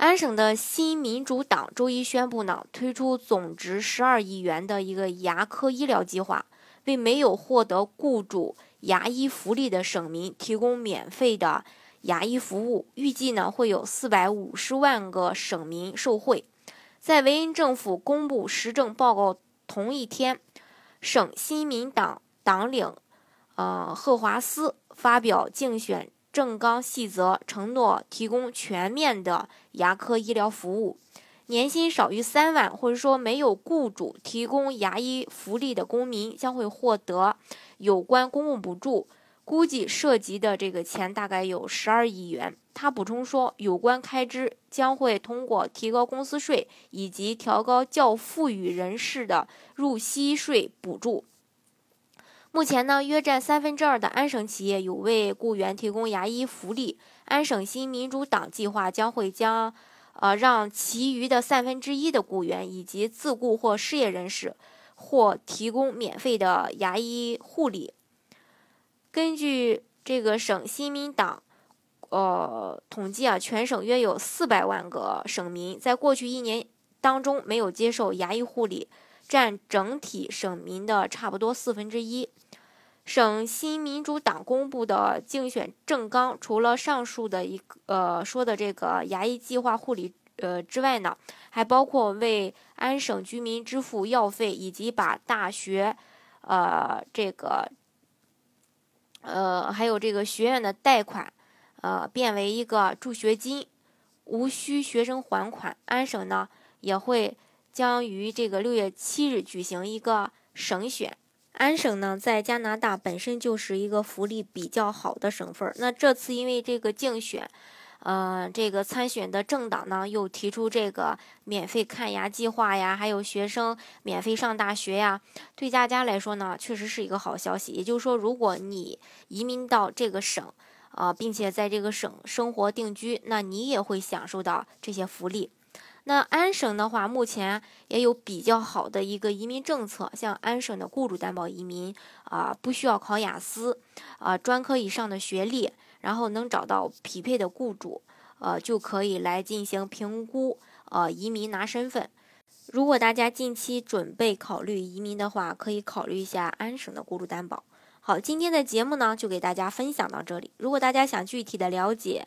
安省的新民主党周一宣布呢，推出总值十二亿元的一个牙科医疗计划，为没有获得雇主牙医福利的省民提供免费的牙医服务。预计呢，会有四百五十万个省民受惠。在维恩政府公布施政报告同一天，省新民党党领，呃，赫华斯发表竞选。正纲细则承诺提供全面的牙科医疗服务，年薪少于三万或者说没有雇主提供牙医福利的公民将会获得有关公共补助，估计涉及的这个钱大概有十二亿元。他补充说，有关开支将会通过提高公司税以及调高较富裕人士的入息税补助。目前呢，约占三分之二的安省企业有为雇员提供牙医福利。安省新民主党计划将会将，呃，让其余的三分之一的雇员以及自雇或失业人士，或提供免费的牙医护理。根据这个省新民党，呃，统计啊，全省约有四百万个省民在过去一年当中没有接受牙医护理。占整体省民的差不多四分之一。省新民主党公布的竞选政纲，除了上述的一个呃说的这个牙医计划护理呃之外呢，还包括为安省居民支付药费，以及把大学呃这个呃还有这个学院的贷款呃变为一个助学金，无需学生还款。安省呢也会。将于这个六月七日举行一个省选。安省呢，在加拿大本身就是一个福利比较好的省份。那这次因为这个竞选，呃，这个参选的政党呢，又提出这个免费看牙计划呀，还有学生免费上大学呀，对大家来说呢，确实是一个好消息。也就是说，如果你移民到这个省，啊，并且在这个省生活定居，那你也会享受到这些福利。那安省的话，目前也有比较好的一个移民政策，像安省的雇主担保移民啊，不需要考雅思，啊，专科以上的学历，然后能找到匹配的雇主，呃，就可以来进行评估，呃，移民拿身份。如果大家近期准备考虑移民的话，可以考虑一下安省的雇主担保。好，今天的节目呢，就给大家分享到这里。如果大家想具体的了解，